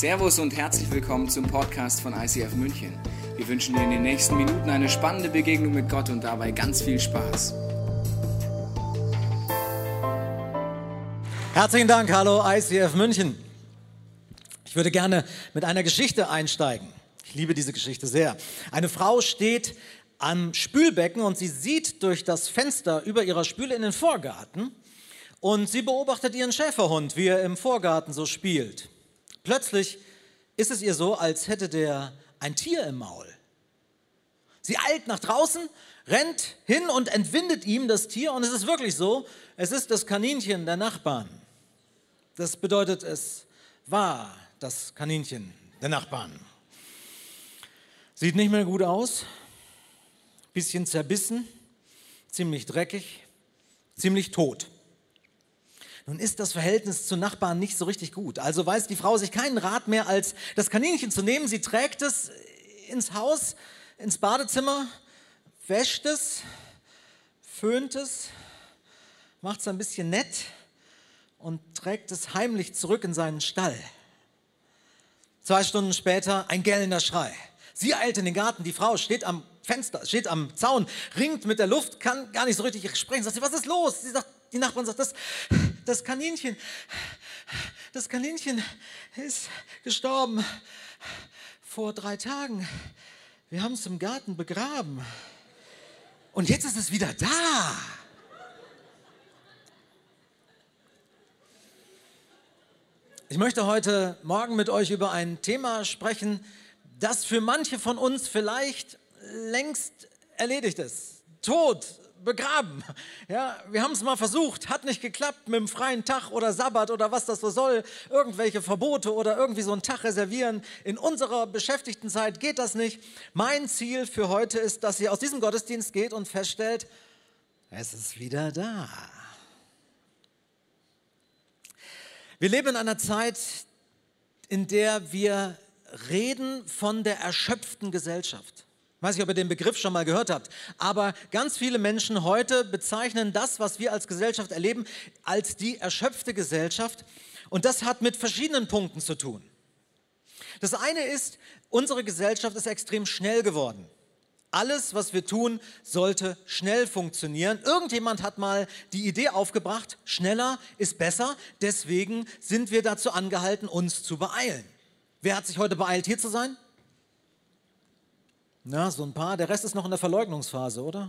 Servus und herzlich willkommen zum Podcast von ICF München. Wir wünschen dir in den nächsten Minuten eine spannende Begegnung mit Gott und dabei ganz viel Spaß. Herzlichen Dank, hallo ICF München. Ich würde gerne mit einer Geschichte einsteigen. Ich liebe diese Geschichte sehr. Eine Frau steht am Spülbecken und sie sieht durch das Fenster über ihrer Spüle in den Vorgarten und sie beobachtet ihren Schäferhund, wie er im Vorgarten so spielt. Plötzlich ist es ihr so, als hätte der ein Tier im Maul. Sie eilt nach draußen, rennt hin und entwindet ihm das Tier und es ist wirklich so, es ist das Kaninchen der Nachbarn. Das bedeutet, es war das Kaninchen der Nachbarn. Sieht nicht mehr gut aus, bisschen zerbissen, ziemlich dreckig, ziemlich tot. Nun ist das Verhältnis zu Nachbarn nicht so richtig gut. Also weiß die Frau sich keinen Rat mehr, als das Kaninchen zu nehmen. Sie trägt es ins Haus, ins Badezimmer, wäscht es, föhnt es, macht es ein bisschen nett und trägt es heimlich zurück in seinen Stall. Zwei Stunden später ein gellender Schrei. Sie eilt in den Garten, die Frau steht am Fenster, steht am Zaun, ringt mit der Luft, kann gar nicht so richtig sprechen. Sagt sie, was ist los? Sie sagt, die Nachbarn sagt, das, das Kaninchen, das Kaninchen ist gestorben vor drei Tagen. Wir haben es im Garten begraben. Und jetzt ist es wieder da. Ich möchte heute Morgen mit euch über ein Thema sprechen, das für manche von uns vielleicht längst erledigt ist. Tod, begraben. Ja, wir haben es mal versucht, hat nicht geklappt mit dem freien Tag oder Sabbat oder was das so soll, irgendwelche Verbote oder irgendwie so einen Tag reservieren. In unserer beschäftigten Zeit geht das nicht. Mein Ziel für heute ist, dass ihr aus diesem Gottesdienst geht und feststellt, es ist wieder da. Wir leben in einer Zeit, in der wir reden von der erschöpften Gesellschaft. Ich weiß nicht, ob ihr den Begriff schon mal gehört habt, aber ganz viele Menschen heute bezeichnen das, was wir als Gesellschaft erleben, als die erschöpfte Gesellschaft. Und das hat mit verschiedenen Punkten zu tun. Das eine ist, unsere Gesellschaft ist extrem schnell geworden. Alles, was wir tun, sollte schnell funktionieren. Irgendjemand hat mal die Idee aufgebracht, schneller ist besser. Deswegen sind wir dazu angehalten, uns zu beeilen. Wer hat sich heute beeilt, hier zu sein? Na, so ein paar. Der Rest ist noch in der Verleugnungsphase, oder?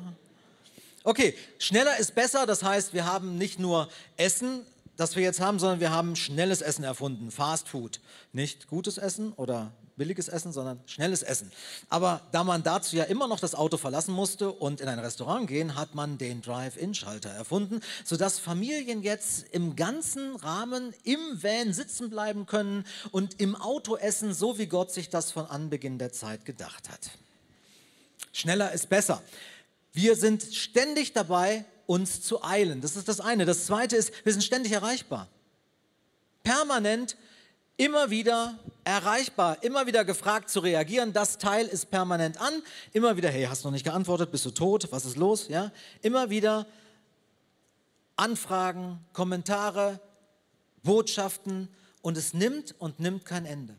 Okay, schneller ist besser. Das heißt, wir haben nicht nur Essen, das wir jetzt haben, sondern wir haben schnelles Essen erfunden. Fast Food. Nicht gutes Essen oder billiges Essen, sondern schnelles Essen. Aber da man dazu ja immer noch das Auto verlassen musste und in ein Restaurant gehen, hat man den Drive-In-Schalter erfunden, sodass Familien jetzt im ganzen Rahmen im Van sitzen bleiben können und im Auto essen, so wie Gott sich das von Anbeginn der Zeit gedacht hat. Schneller ist besser. Wir sind ständig dabei, uns zu eilen. Das ist das eine. Das zweite ist, wir sind ständig erreichbar. Permanent, immer wieder erreichbar, immer wieder gefragt zu reagieren. Das Teil ist permanent an. Immer wieder, hey, hast du noch nicht geantwortet? Bist du tot? Was ist los? Ja? Immer wieder Anfragen, Kommentare, Botschaften und es nimmt und nimmt kein Ende.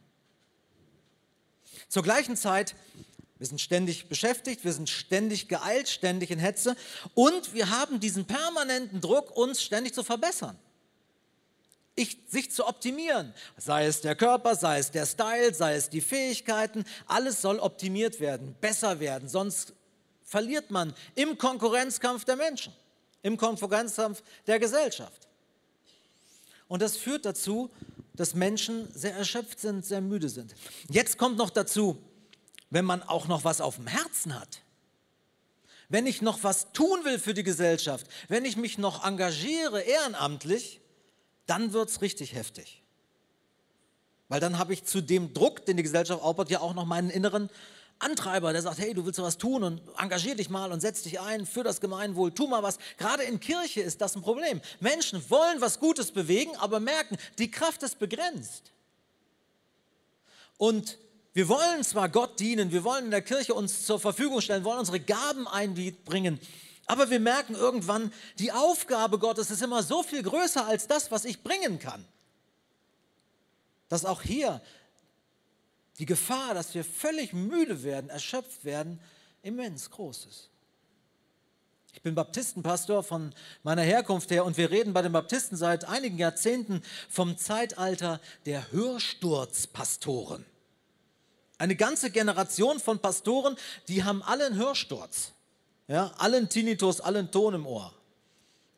Zur gleichen Zeit wir sind ständig beschäftigt, wir sind ständig geeilt, ständig in Hetze und wir haben diesen permanenten Druck, uns ständig zu verbessern. Ich, sich zu optimieren, sei es der Körper, sei es der Style, sei es die Fähigkeiten, alles soll optimiert werden, besser werden, sonst verliert man im Konkurrenzkampf der Menschen, im Konkurrenzkampf der Gesellschaft. Und das führt dazu, dass Menschen sehr erschöpft sind, sehr müde sind. Jetzt kommt noch dazu, wenn man auch noch was auf dem Herzen hat. Wenn ich noch was tun will für die Gesellschaft, wenn ich mich noch engagiere ehrenamtlich, dann wird es richtig heftig. Weil dann habe ich zu dem Druck, den die Gesellschaft aufbaut, ja auch noch meinen inneren Antreiber, der sagt, hey, du willst was tun und engagier dich mal und setz dich ein für das Gemeinwohl, tu mal was. Gerade in Kirche ist das ein Problem. Menschen wollen was Gutes bewegen, aber merken, die Kraft ist begrenzt. Und wir wollen zwar Gott dienen, wir wollen in der Kirche uns zur Verfügung stellen, wollen unsere Gaben einbringen, aber wir merken irgendwann, die Aufgabe Gottes ist immer so viel größer als das, was ich bringen kann. Dass auch hier die Gefahr, dass wir völlig müde werden, erschöpft werden, immens groß ist. Ich bin Baptistenpastor von meiner Herkunft her und wir reden bei den Baptisten seit einigen Jahrzehnten vom Zeitalter der Hörsturzpastoren. Eine ganze Generation von Pastoren, die haben alle einen Hörsturz. Ja, allen Tinnitus, allen Ton im Ohr.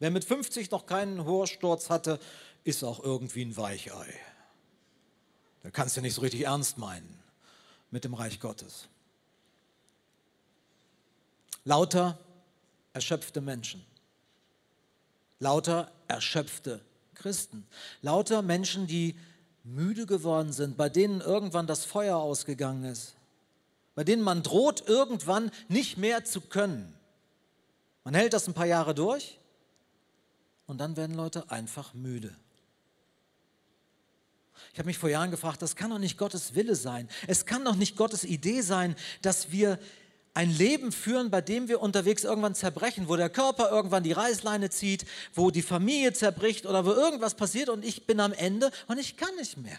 Wer mit 50 noch keinen Hörsturz hatte, ist auch irgendwie ein Weichei. Da kannst du nicht so richtig ernst meinen mit dem Reich Gottes. Lauter erschöpfte Menschen. Lauter erschöpfte Christen. Lauter Menschen, die müde geworden sind, bei denen irgendwann das Feuer ausgegangen ist. Bei denen man droht, irgendwann nicht mehr zu können. Man hält das ein paar Jahre durch und dann werden Leute einfach müde. Ich habe mich vor Jahren gefragt, das kann doch nicht Gottes Wille sein. Es kann doch nicht Gottes Idee sein, dass wir ein Leben führen, bei dem wir unterwegs irgendwann zerbrechen, wo der Körper irgendwann die Reißleine zieht, wo die Familie zerbricht oder wo irgendwas passiert und ich bin am Ende und ich kann nicht mehr.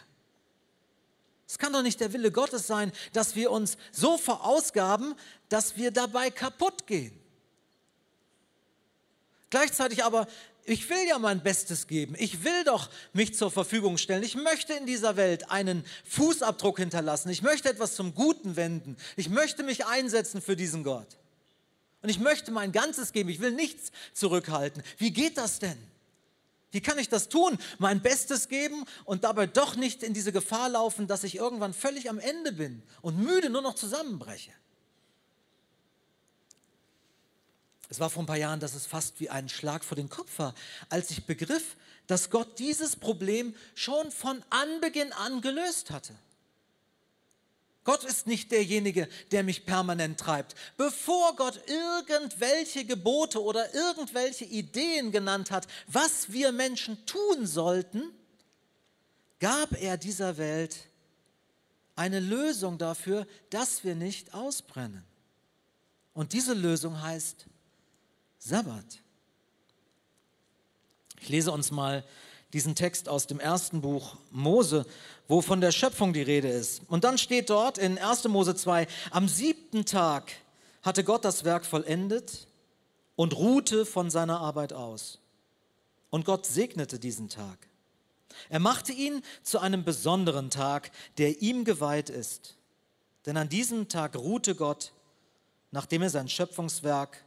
Es kann doch nicht der Wille Gottes sein, dass wir uns so verausgaben, dass wir dabei kaputt gehen. Gleichzeitig aber ich will ja mein Bestes geben. Ich will doch mich zur Verfügung stellen. Ich möchte in dieser Welt einen Fußabdruck hinterlassen. Ich möchte etwas zum Guten wenden. Ich möchte mich einsetzen für diesen Gott. Und ich möchte mein Ganzes geben. Ich will nichts zurückhalten. Wie geht das denn? Wie kann ich das tun? Mein Bestes geben und dabei doch nicht in diese Gefahr laufen, dass ich irgendwann völlig am Ende bin und müde nur noch zusammenbreche. Es war vor ein paar Jahren, dass es fast wie ein Schlag vor den Kopf war, als ich begriff, dass Gott dieses Problem schon von Anbeginn an gelöst hatte. Gott ist nicht derjenige, der mich permanent treibt. Bevor Gott irgendwelche Gebote oder irgendwelche Ideen genannt hat, was wir Menschen tun sollten, gab er dieser Welt eine Lösung dafür, dass wir nicht ausbrennen. Und diese Lösung heißt Sabbat. Ich lese uns mal diesen Text aus dem ersten Buch Mose, wo von der Schöpfung die Rede ist. Und dann steht dort in 1. Mose 2, am siebten Tag hatte Gott das Werk vollendet und ruhte von seiner Arbeit aus. Und Gott segnete diesen Tag. Er machte ihn zu einem besonderen Tag, der ihm geweiht ist. Denn an diesem Tag ruhte Gott, nachdem er sein Schöpfungswerk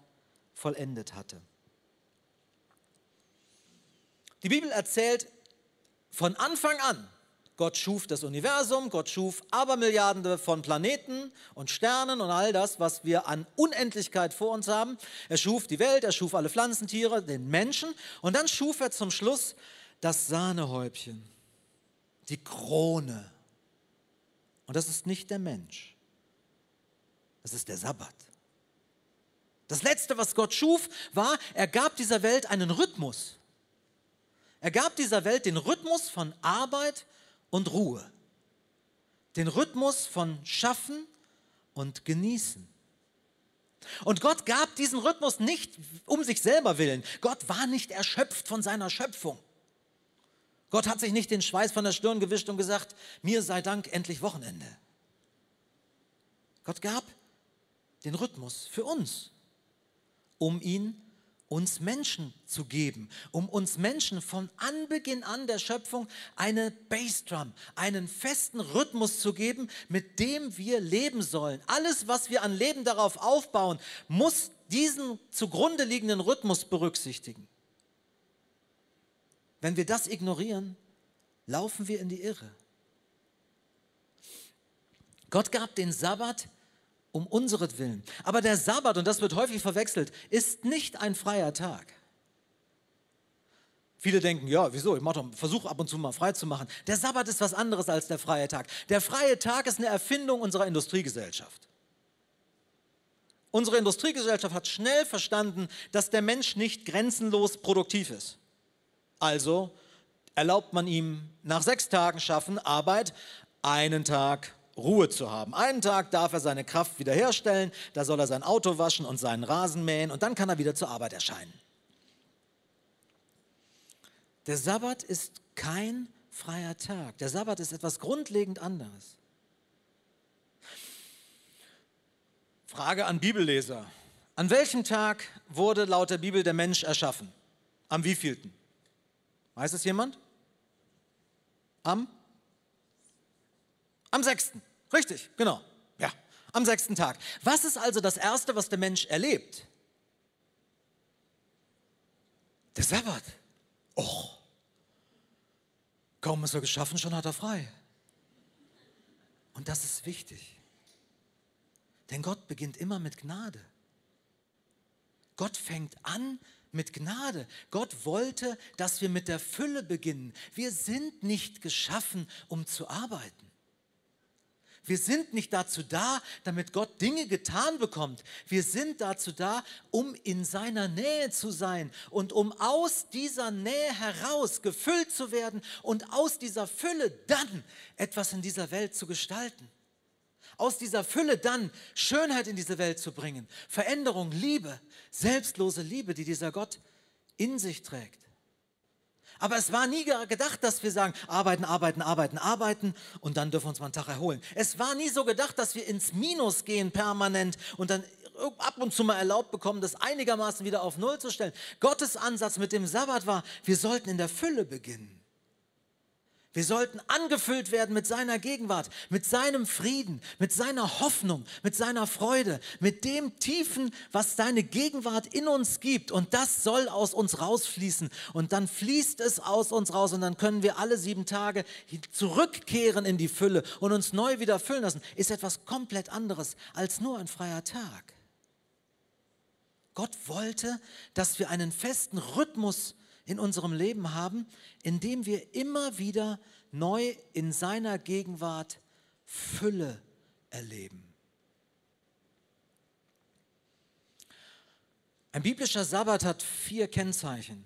vollendet hatte. Die Bibel erzählt von Anfang an, Gott schuf das Universum, Gott schuf Abermilliarden von Planeten und Sternen und all das, was wir an Unendlichkeit vor uns haben. Er schuf die Welt, er schuf alle Pflanzentiere, den Menschen und dann schuf er zum Schluss das Sahnehäubchen, die Krone. Und das ist nicht der Mensch, das ist der Sabbat. Das Letzte, was Gott schuf, war, er gab dieser Welt einen Rhythmus. Er gab dieser Welt den Rhythmus von Arbeit und Ruhe. Den Rhythmus von Schaffen und Genießen. Und Gott gab diesen Rhythmus nicht um sich selber willen. Gott war nicht erschöpft von seiner Schöpfung. Gott hat sich nicht den Schweiß von der Stirn gewischt und gesagt, mir sei Dank, endlich Wochenende. Gott gab den Rhythmus für uns um ihn uns Menschen zu geben, um uns Menschen von Anbeginn an der Schöpfung eine Bassdrum, einen festen Rhythmus zu geben, mit dem wir leben sollen. Alles, was wir an Leben darauf aufbauen, muss diesen zugrunde liegenden Rhythmus berücksichtigen. Wenn wir das ignorieren, laufen wir in die Irre. Gott gab den Sabbat um unseretwillen. Aber der Sabbat, und das wird häufig verwechselt, ist nicht ein freier Tag. Viele denken, ja, wieso? Ich versuche ab und zu mal frei zu machen. Der Sabbat ist was anderes als der freie Tag. Der freie Tag ist eine Erfindung unserer Industriegesellschaft. Unsere Industriegesellschaft hat schnell verstanden, dass der Mensch nicht grenzenlos produktiv ist. Also erlaubt man ihm nach sechs Tagen Schaffen Arbeit einen Tag Ruhe zu haben. Einen Tag darf er seine Kraft wiederherstellen, da soll er sein Auto waschen und seinen Rasen mähen und dann kann er wieder zur Arbeit erscheinen. Der Sabbat ist kein freier Tag. Der Sabbat ist etwas grundlegend anderes. Frage an Bibelleser. An welchem Tag wurde laut der Bibel der Mensch erschaffen? Am wievielten? Weiß es jemand? Am? Am sechsten. Richtig, genau. Ja, am sechsten Tag. Was ist also das Erste, was der Mensch erlebt? Der Sabbat. Och, kaum ist er geschaffen, schon hat er frei. Und das ist wichtig. Denn Gott beginnt immer mit Gnade. Gott fängt an mit Gnade. Gott wollte, dass wir mit der Fülle beginnen. Wir sind nicht geschaffen, um zu arbeiten. Wir sind nicht dazu da, damit Gott Dinge getan bekommt. Wir sind dazu da, um in seiner Nähe zu sein und um aus dieser Nähe heraus gefüllt zu werden und aus dieser Fülle dann etwas in dieser Welt zu gestalten. Aus dieser Fülle dann Schönheit in diese Welt zu bringen, Veränderung, Liebe, selbstlose Liebe, die dieser Gott in sich trägt. Aber es war nie gedacht, dass wir sagen, arbeiten, arbeiten, arbeiten, arbeiten und dann dürfen wir uns mal einen Tag erholen. Es war nie so gedacht, dass wir ins Minus gehen permanent und dann ab und zu mal erlaubt bekommen, das einigermaßen wieder auf Null zu stellen. Gottes Ansatz mit dem Sabbat war, wir sollten in der Fülle beginnen. Wir sollten angefüllt werden mit seiner Gegenwart, mit seinem Frieden, mit seiner Hoffnung, mit seiner Freude, mit dem Tiefen, was seine Gegenwart in uns gibt. Und das soll aus uns rausfließen. Und dann fließt es aus uns raus und dann können wir alle sieben Tage zurückkehren in die Fülle und uns neu wieder füllen lassen. Ist etwas komplett anderes als nur ein freier Tag. Gott wollte, dass wir einen festen Rhythmus in unserem Leben haben, indem wir immer wieder neu in seiner Gegenwart Fülle erleben. Ein biblischer Sabbat hat vier Kennzeichen.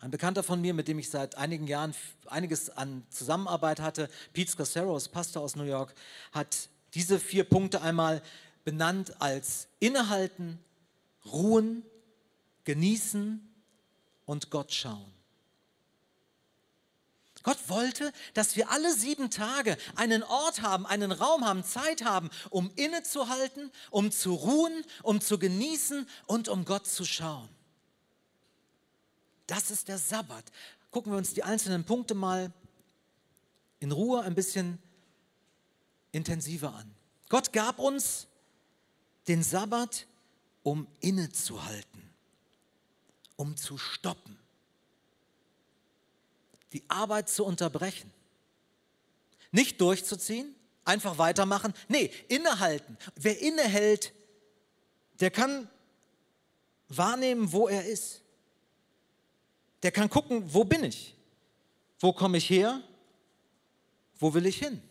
Ein Bekannter von mir, mit dem ich seit einigen Jahren einiges an Zusammenarbeit hatte, Pete Scaseros, Pastor aus New York, hat diese vier Punkte einmal benannt als Innehalten, Ruhen, Genießen und Gott schauen. Gott wollte, dass wir alle sieben Tage einen Ort haben, einen Raum haben, Zeit haben, um innezuhalten, um zu ruhen, um zu genießen und um Gott zu schauen. Das ist der Sabbat. Gucken wir uns die einzelnen Punkte mal in Ruhe ein bisschen intensiver an. Gott gab uns den Sabbat, um innezuhalten um zu stoppen, die Arbeit zu unterbrechen. Nicht durchzuziehen, einfach weitermachen. Nee, innehalten. Wer innehält, der kann wahrnehmen, wo er ist. Der kann gucken, wo bin ich? Wo komme ich her? Wo will ich hin?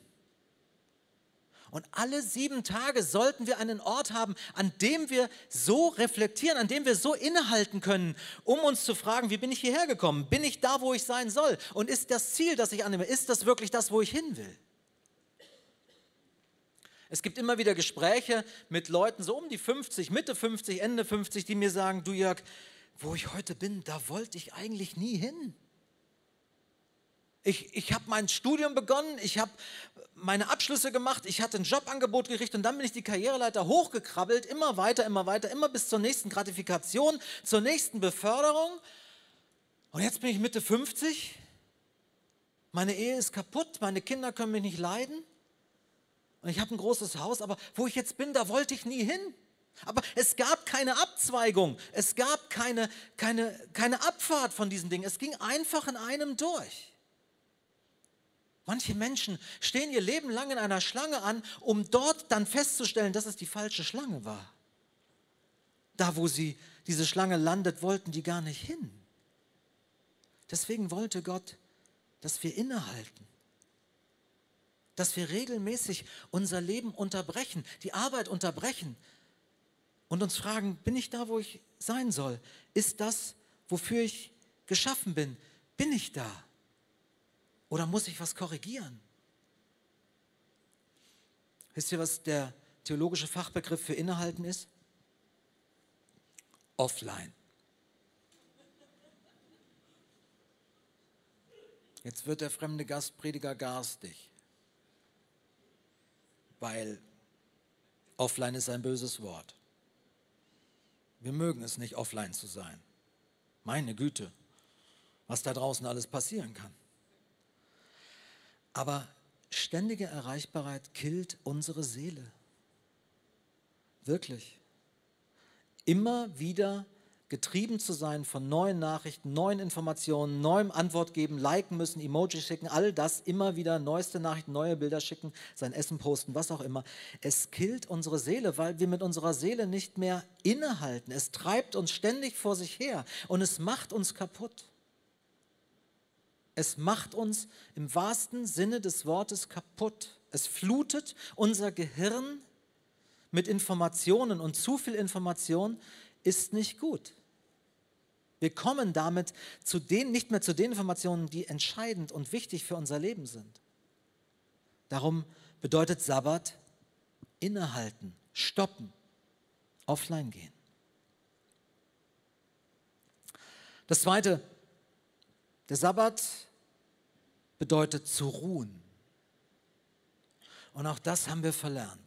Und alle sieben Tage sollten wir einen Ort haben, an dem wir so reflektieren, an dem wir so innehalten können, um uns zu fragen, wie bin ich hierher gekommen? Bin ich da, wo ich sein soll? Und ist das Ziel, das ich annehme, ist das wirklich das, wo ich hin will? Es gibt immer wieder Gespräche mit Leuten so um die 50, Mitte 50, Ende 50, die mir sagen, du Jörg, wo ich heute bin, da wollte ich eigentlich nie hin. Ich, ich habe mein Studium begonnen, ich habe meine Abschlüsse gemacht, ich hatte ein Jobangebot gekriegt und dann bin ich die Karriereleiter hochgekrabbelt, immer weiter, immer weiter, immer bis zur nächsten Gratifikation, zur nächsten Beförderung. Und jetzt bin ich Mitte 50, meine Ehe ist kaputt, meine Kinder können mich nicht leiden und ich habe ein großes Haus, aber wo ich jetzt bin, da wollte ich nie hin. Aber es gab keine Abzweigung, es gab keine, keine, keine Abfahrt von diesen Dingen, es ging einfach in einem durch. Manche Menschen stehen ihr Leben lang in einer Schlange an, um dort dann festzustellen, dass es die falsche Schlange war. Da, wo sie diese Schlange landet, wollten die gar nicht hin. Deswegen wollte Gott, dass wir innehalten, dass wir regelmäßig unser Leben unterbrechen, die Arbeit unterbrechen und uns fragen, bin ich da, wo ich sein soll? Ist das, wofür ich geschaffen bin? Bin ich da? Oder muss ich was korrigieren? Wisst ihr, was der theologische Fachbegriff für Innehalten ist? Offline. Jetzt wird der fremde Gastprediger garstig, weil Offline ist ein böses Wort. Wir mögen es nicht, offline zu sein. Meine Güte, was da draußen alles passieren kann. Aber ständige Erreichbarkeit killt unsere Seele. Wirklich. Immer wieder getrieben zu sein von neuen Nachrichten, neuen Informationen, neuem Antwort geben, liken müssen, Emoji schicken, all das immer wieder neueste Nachrichten, neue Bilder schicken, sein Essen posten, was auch immer. Es killt unsere Seele, weil wir mit unserer Seele nicht mehr innehalten. Es treibt uns ständig vor sich her und es macht uns kaputt. Es macht uns im wahrsten Sinne des Wortes kaputt. Es flutet unser Gehirn mit Informationen und zu viel Information ist nicht gut. Wir kommen damit zu den, nicht mehr zu den Informationen, die entscheidend und wichtig für unser Leben sind. Darum bedeutet Sabbat innehalten, stoppen, offline gehen. Das zweite, der Sabbat bedeutet zu ruhen. Und auch das haben wir verlernt.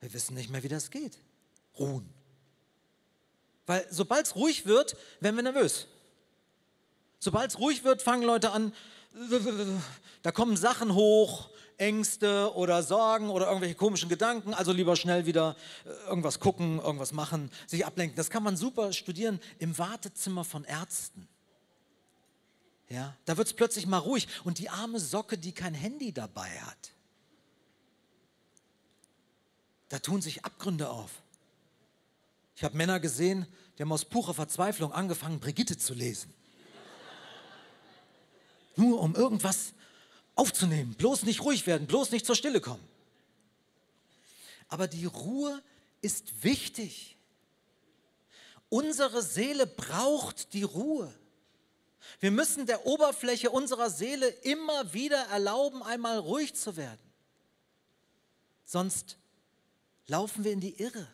Wir wissen nicht mehr, wie das geht. Ruhen. Weil sobald es ruhig wird, werden wir nervös. Sobald es ruhig wird, fangen Leute an, da kommen Sachen hoch, Ängste oder Sorgen oder irgendwelche komischen Gedanken. Also lieber schnell wieder äh, irgendwas gucken, irgendwas machen, sich ablenken. Das kann man super studieren im Wartezimmer von Ärzten. Ja, da wird es plötzlich mal ruhig. Und die arme Socke, die kein Handy dabei hat, da tun sich Abgründe auf. Ich habe Männer gesehen, die haben aus purer Verzweiflung angefangen, Brigitte zu lesen. Nur um irgendwas aufzunehmen, bloß nicht ruhig werden, bloß nicht zur Stille kommen. Aber die Ruhe ist wichtig. Unsere Seele braucht die Ruhe. Wir müssen der Oberfläche unserer Seele immer wieder erlauben, einmal ruhig zu werden. Sonst laufen wir in die Irre.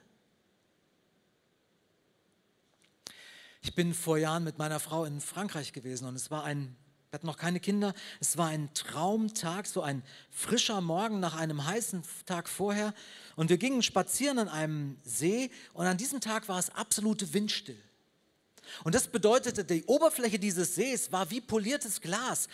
Ich bin vor Jahren mit meiner Frau in Frankreich gewesen und es war ein, wir hatten noch keine Kinder, es war ein Traumtag, so ein frischer Morgen nach einem heißen Tag vorher. Und wir gingen spazieren an einem See und an diesem Tag war es absolute Windstill. Und das bedeutete, die Oberfläche dieses Sees war wie poliertes Glas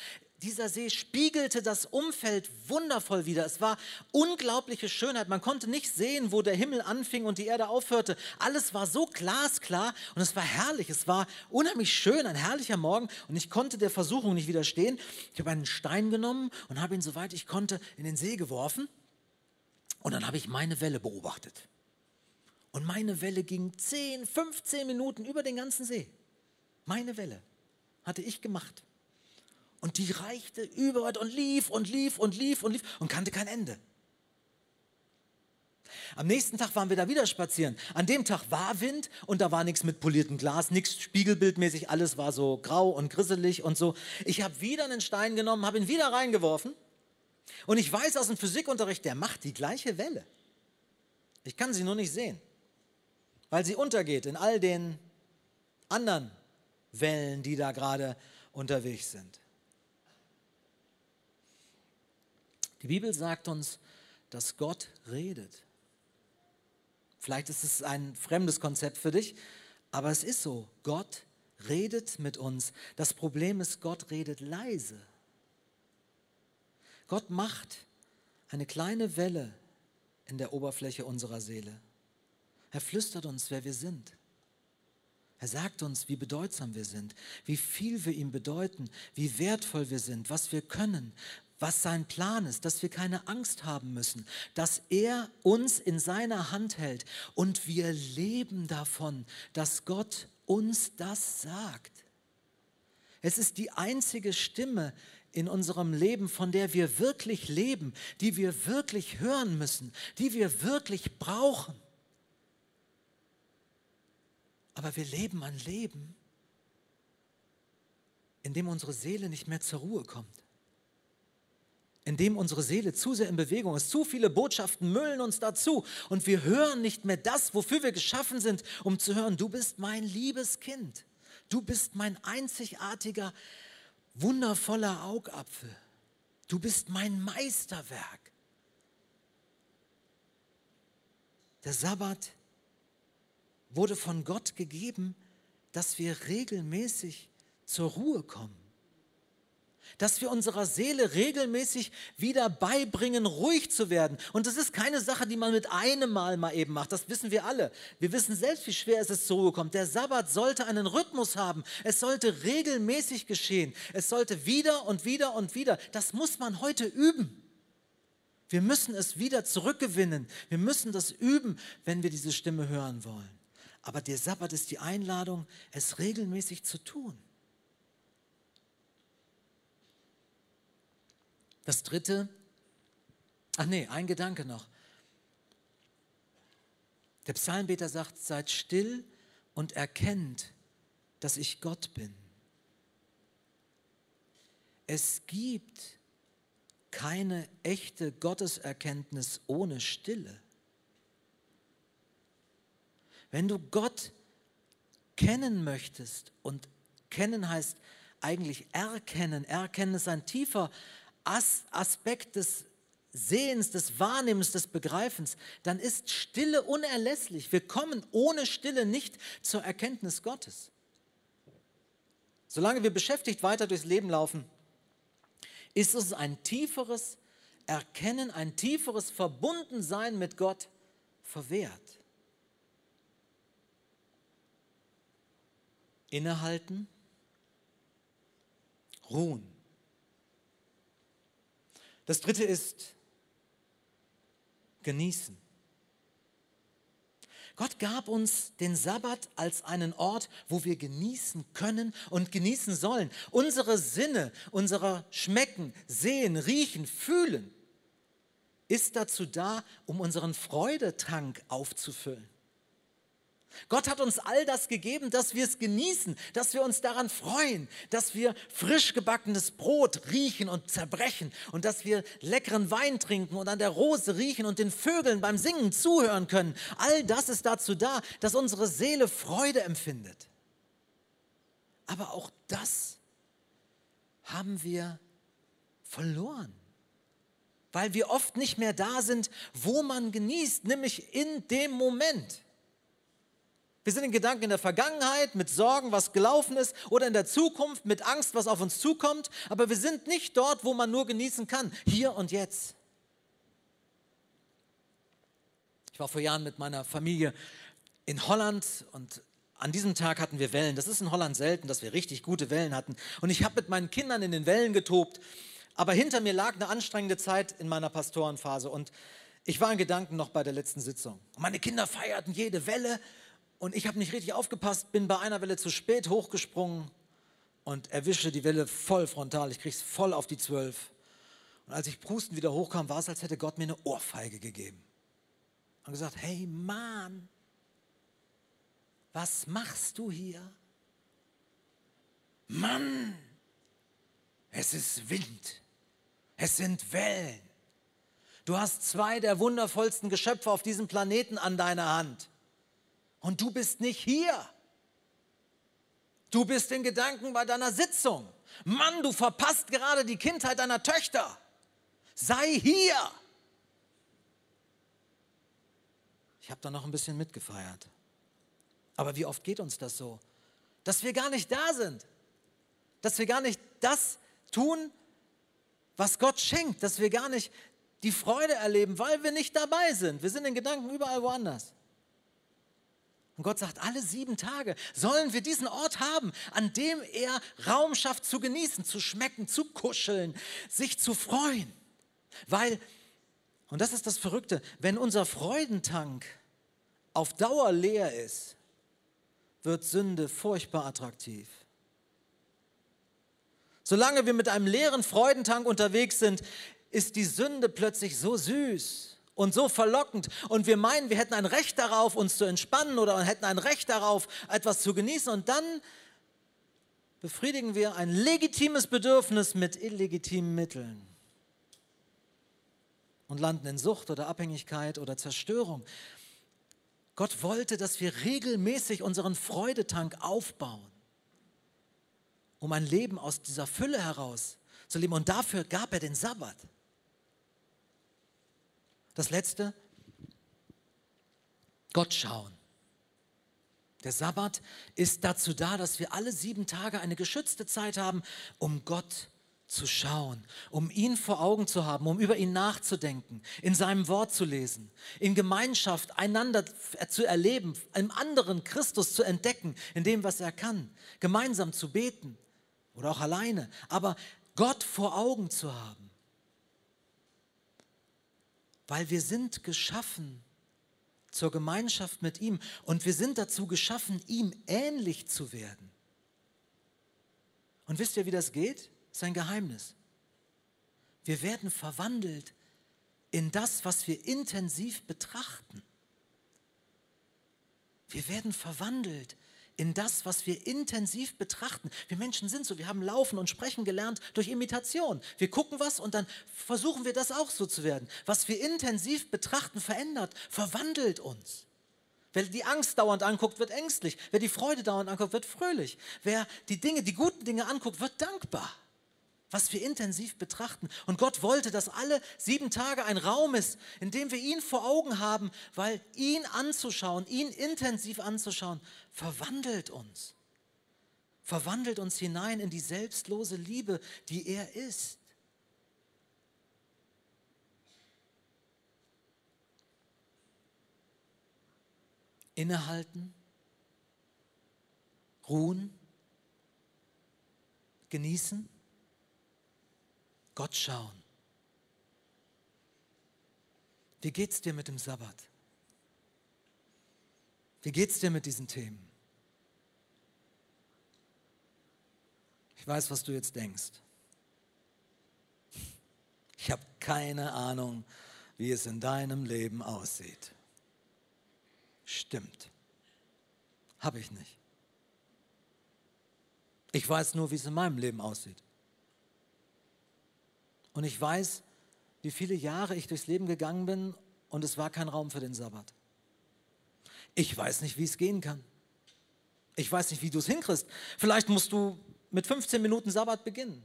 dieser See spiegelte das Umfeld wundervoll wider. Es war unglaubliche Schönheit. Man konnte nicht sehen, wo der Himmel anfing und die Erde aufhörte. Alles war so glasklar und es war herrlich. Es war unheimlich schön, ein herrlicher Morgen und ich konnte der Versuchung nicht widerstehen. Ich habe einen Stein genommen und habe ihn, soweit ich konnte, in den See geworfen und dann habe ich meine Welle beobachtet. Und meine Welle ging 10, 15 Minuten über den ganzen See. Meine Welle hatte ich gemacht. Und die reichte überall und lief und lief und lief und lief und kannte kein Ende. Am nächsten Tag waren wir da wieder spazieren. An dem Tag war Wind und da war nichts mit poliertem Glas, nichts spiegelbildmäßig, alles war so grau und grisselig und so. Ich habe wieder einen Stein genommen, habe ihn wieder reingeworfen und ich weiß aus dem Physikunterricht, der macht die gleiche Welle. Ich kann sie nur nicht sehen, weil sie untergeht in all den anderen Wellen, die da gerade unterwegs sind. Die Bibel sagt uns, dass Gott redet. Vielleicht ist es ein fremdes Konzept für dich, aber es ist so. Gott redet mit uns. Das Problem ist, Gott redet leise. Gott macht eine kleine Welle in der Oberfläche unserer Seele. Er flüstert uns, wer wir sind. Er sagt uns, wie bedeutsam wir sind, wie viel wir ihm bedeuten, wie wertvoll wir sind, was wir können, was sein Plan ist, dass wir keine Angst haben müssen, dass er uns in seiner Hand hält und wir leben davon, dass Gott uns das sagt. Es ist die einzige Stimme in unserem Leben, von der wir wirklich leben, die wir wirklich hören müssen, die wir wirklich brauchen. Aber wir leben ein Leben, in dem unsere Seele nicht mehr zur Ruhe kommt in dem unsere Seele zu sehr in Bewegung ist. Zu viele Botschaften müllen uns dazu und wir hören nicht mehr das, wofür wir geschaffen sind, um zu hören, du bist mein liebes Kind. Du bist mein einzigartiger, wundervoller Augapfel. Du bist mein Meisterwerk. Der Sabbat wurde von Gott gegeben, dass wir regelmäßig zur Ruhe kommen. Dass wir unserer Seele regelmäßig wieder beibringen, ruhig zu werden. Und das ist keine Sache, die man mit einem Mal mal eben macht. Das wissen wir alle. Wir wissen selbst, wie schwer es ist, zur Ruhe kommt. Der Sabbat sollte einen Rhythmus haben. Es sollte regelmäßig geschehen. Es sollte wieder und wieder und wieder. Das muss man heute üben. Wir müssen es wieder zurückgewinnen. Wir müssen das üben, wenn wir diese Stimme hören wollen. Aber der Sabbat ist die Einladung, es regelmäßig zu tun. Das dritte, ach nee, ein Gedanke noch. Der Psalmbeter sagt, seid still und erkennt, dass ich Gott bin. Es gibt keine echte Gotteserkenntnis ohne Stille. Wenn du Gott kennen möchtest und kennen heißt eigentlich erkennen, erkennen ist ein tiefer As Aspekt des Sehens, des Wahrnehmens, des Begreifens, dann ist Stille unerlässlich. Wir kommen ohne Stille nicht zur Erkenntnis Gottes. Solange wir beschäftigt weiter durchs Leben laufen, ist es ein tieferes Erkennen, ein tieferes Verbundensein mit Gott verwehrt. Innehalten, ruhen. Das dritte ist genießen. Gott gab uns den Sabbat als einen Ort, wo wir genießen können und genießen sollen. Unsere Sinne, unser Schmecken, Sehen, Riechen, Fühlen ist dazu da, um unseren Freudetank aufzufüllen. Gott hat uns all das gegeben, dass wir es genießen, dass wir uns daran freuen, dass wir frisch gebackenes Brot riechen und zerbrechen und dass wir leckeren Wein trinken und an der Rose riechen und den Vögeln beim Singen zuhören können. All das ist dazu da, dass unsere Seele Freude empfindet. Aber auch das haben wir verloren, weil wir oft nicht mehr da sind, wo man genießt, nämlich in dem Moment. Wir sind in Gedanken in der Vergangenheit, mit Sorgen, was gelaufen ist, oder in der Zukunft, mit Angst, was auf uns zukommt. Aber wir sind nicht dort, wo man nur genießen kann, hier und jetzt. Ich war vor Jahren mit meiner Familie in Holland und an diesem Tag hatten wir Wellen. Das ist in Holland selten, dass wir richtig gute Wellen hatten. Und ich habe mit meinen Kindern in den Wellen getobt. Aber hinter mir lag eine anstrengende Zeit in meiner Pastorenphase. Und ich war in Gedanken noch bei der letzten Sitzung. Und meine Kinder feierten jede Welle und ich habe nicht richtig aufgepasst, bin bei einer Welle zu spät hochgesprungen und erwische die Welle voll frontal. Ich krieg's voll auf die Zwölf. Und als ich prusten wieder hochkam, war es, als hätte Gott mir eine Ohrfeige gegeben. Und gesagt, hey Mann, was machst du hier? Mann, es ist Wind, es sind Wellen. Du hast zwei der wundervollsten Geschöpfe auf diesem Planeten an deiner Hand. Und du bist nicht hier. Du bist in Gedanken bei deiner Sitzung. Mann, du verpasst gerade die Kindheit deiner Töchter. Sei hier. Ich habe da noch ein bisschen mitgefeiert. Aber wie oft geht uns das so? Dass wir gar nicht da sind. Dass wir gar nicht das tun, was Gott schenkt. Dass wir gar nicht die Freude erleben, weil wir nicht dabei sind. Wir sind in Gedanken überall woanders. Und Gott sagt, alle sieben Tage sollen wir diesen Ort haben, an dem er Raum schafft zu genießen, zu schmecken, zu kuscheln, sich zu freuen. Weil, und das ist das Verrückte, wenn unser Freudentank auf Dauer leer ist, wird Sünde furchtbar attraktiv. Solange wir mit einem leeren Freudentank unterwegs sind, ist die Sünde plötzlich so süß und so verlockend und wir meinen, wir hätten ein Recht darauf, uns zu entspannen oder hätten ein Recht darauf, etwas zu genießen und dann befriedigen wir ein legitimes Bedürfnis mit illegitimen Mitteln und landen in Sucht oder Abhängigkeit oder Zerstörung. Gott wollte, dass wir regelmäßig unseren Freudetank aufbauen, um ein Leben aus dieser Fülle heraus zu leben. Und dafür gab er den Sabbat. Das letzte, Gott schauen. Der Sabbat ist dazu da, dass wir alle sieben Tage eine geschützte Zeit haben, um Gott zu schauen, um ihn vor Augen zu haben, um über ihn nachzudenken, in seinem Wort zu lesen, in Gemeinschaft einander zu erleben, einem anderen Christus zu entdecken, in dem, was er kann, gemeinsam zu beten oder auch alleine, aber Gott vor Augen zu haben. Weil wir sind geschaffen zur Gemeinschaft mit ihm und wir sind dazu geschaffen, ihm ähnlich zu werden. Und wisst ihr, wie das geht? Das ist ein Geheimnis. Wir werden verwandelt in das, was wir intensiv betrachten. Wir werden verwandelt in das, was wir intensiv betrachten. Wir Menschen sind so, wir haben laufen und sprechen gelernt durch Imitation. Wir gucken was und dann versuchen wir das auch so zu werden. Was wir intensiv betrachten, verändert, verwandelt uns. Wer die Angst dauernd anguckt, wird ängstlich. Wer die Freude dauernd anguckt, wird fröhlich. Wer die Dinge, die guten Dinge anguckt, wird dankbar was wir intensiv betrachten. Und Gott wollte, dass alle sieben Tage ein Raum ist, in dem wir ihn vor Augen haben, weil ihn anzuschauen, ihn intensiv anzuschauen, verwandelt uns. Verwandelt uns hinein in die selbstlose Liebe, die er ist. Innehalten, ruhen, genießen Gott schauen. Wie geht's dir mit dem Sabbat? Wie geht's dir mit diesen Themen? Ich weiß, was du jetzt denkst. Ich habe keine Ahnung, wie es in deinem Leben aussieht. Stimmt. Habe ich nicht. Ich weiß nur, wie es in meinem Leben aussieht. Und ich weiß, wie viele Jahre ich durchs Leben gegangen bin und es war kein Raum für den Sabbat. Ich weiß nicht, wie es gehen kann. Ich weiß nicht, wie du es hinkriegst. Vielleicht musst du mit 15 Minuten Sabbat beginnen.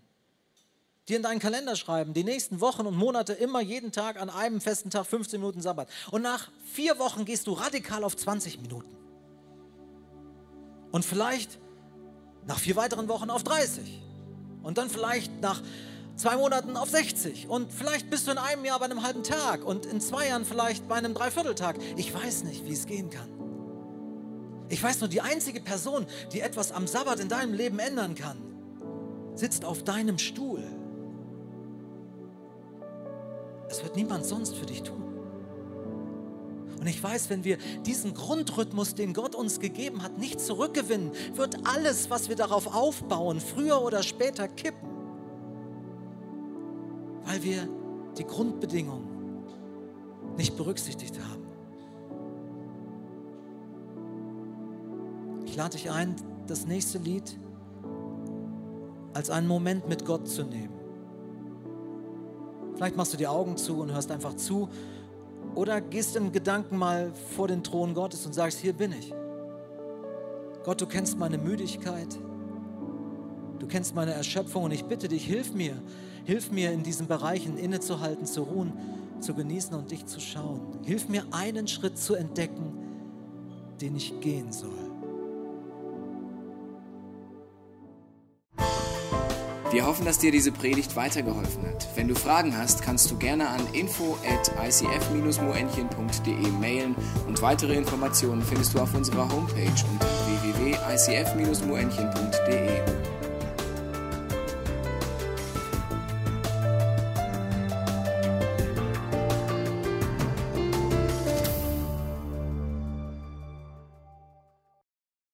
Dir in deinen Kalender schreiben, die nächsten Wochen und Monate immer jeden Tag an einem festen Tag 15 Minuten Sabbat. Und nach vier Wochen gehst du radikal auf 20 Minuten. Und vielleicht nach vier weiteren Wochen auf 30. Und dann vielleicht nach zwei Monaten auf 60 und vielleicht bist du in einem Jahr bei einem halben Tag und in zwei Jahren vielleicht bei einem Dreivierteltag. Ich weiß nicht, wie es gehen kann. Ich weiß nur, die einzige Person, die etwas am Sabbat in deinem Leben ändern kann, sitzt auf deinem Stuhl. Es wird niemand sonst für dich tun. Und ich weiß, wenn wir diesen Grundrhythmus, den Gott uns gegeben hat, nicht zurückgewinnen, wird alles, was wir darauf aufbauen, früher oder später kippen weil wir die Grundbedingungen nicht berücksichtigt haben. Ich lade dich ein, das nächste Lied als einen Moment mit Gott zu nehmen. Vielleicht machst du die Augen zu und hörst einfach zu oder gehst im Gedanken mal vor den Thron Gottes und sagst, hier bin ich. Gott, du kennst meine Müdigkeit, du kennst meine Erschöpfung und ich bitte dich, hilf mir, Hilf mir in diesen Bereichen innezuhalten, zu ruhen, zu genießen und dich zu schauen. Hilf mir einen Schritt zu entdecken, den ich gehen soll. Wir hoffen, dass dir diese Predigt weitergeholfen hat. Wenn du Fragen hast, kannst du gerne an info at icf-moenchen.de mailen und weitere Informationen findest du auf unserer Homepage unter www.icf-moenchen.de.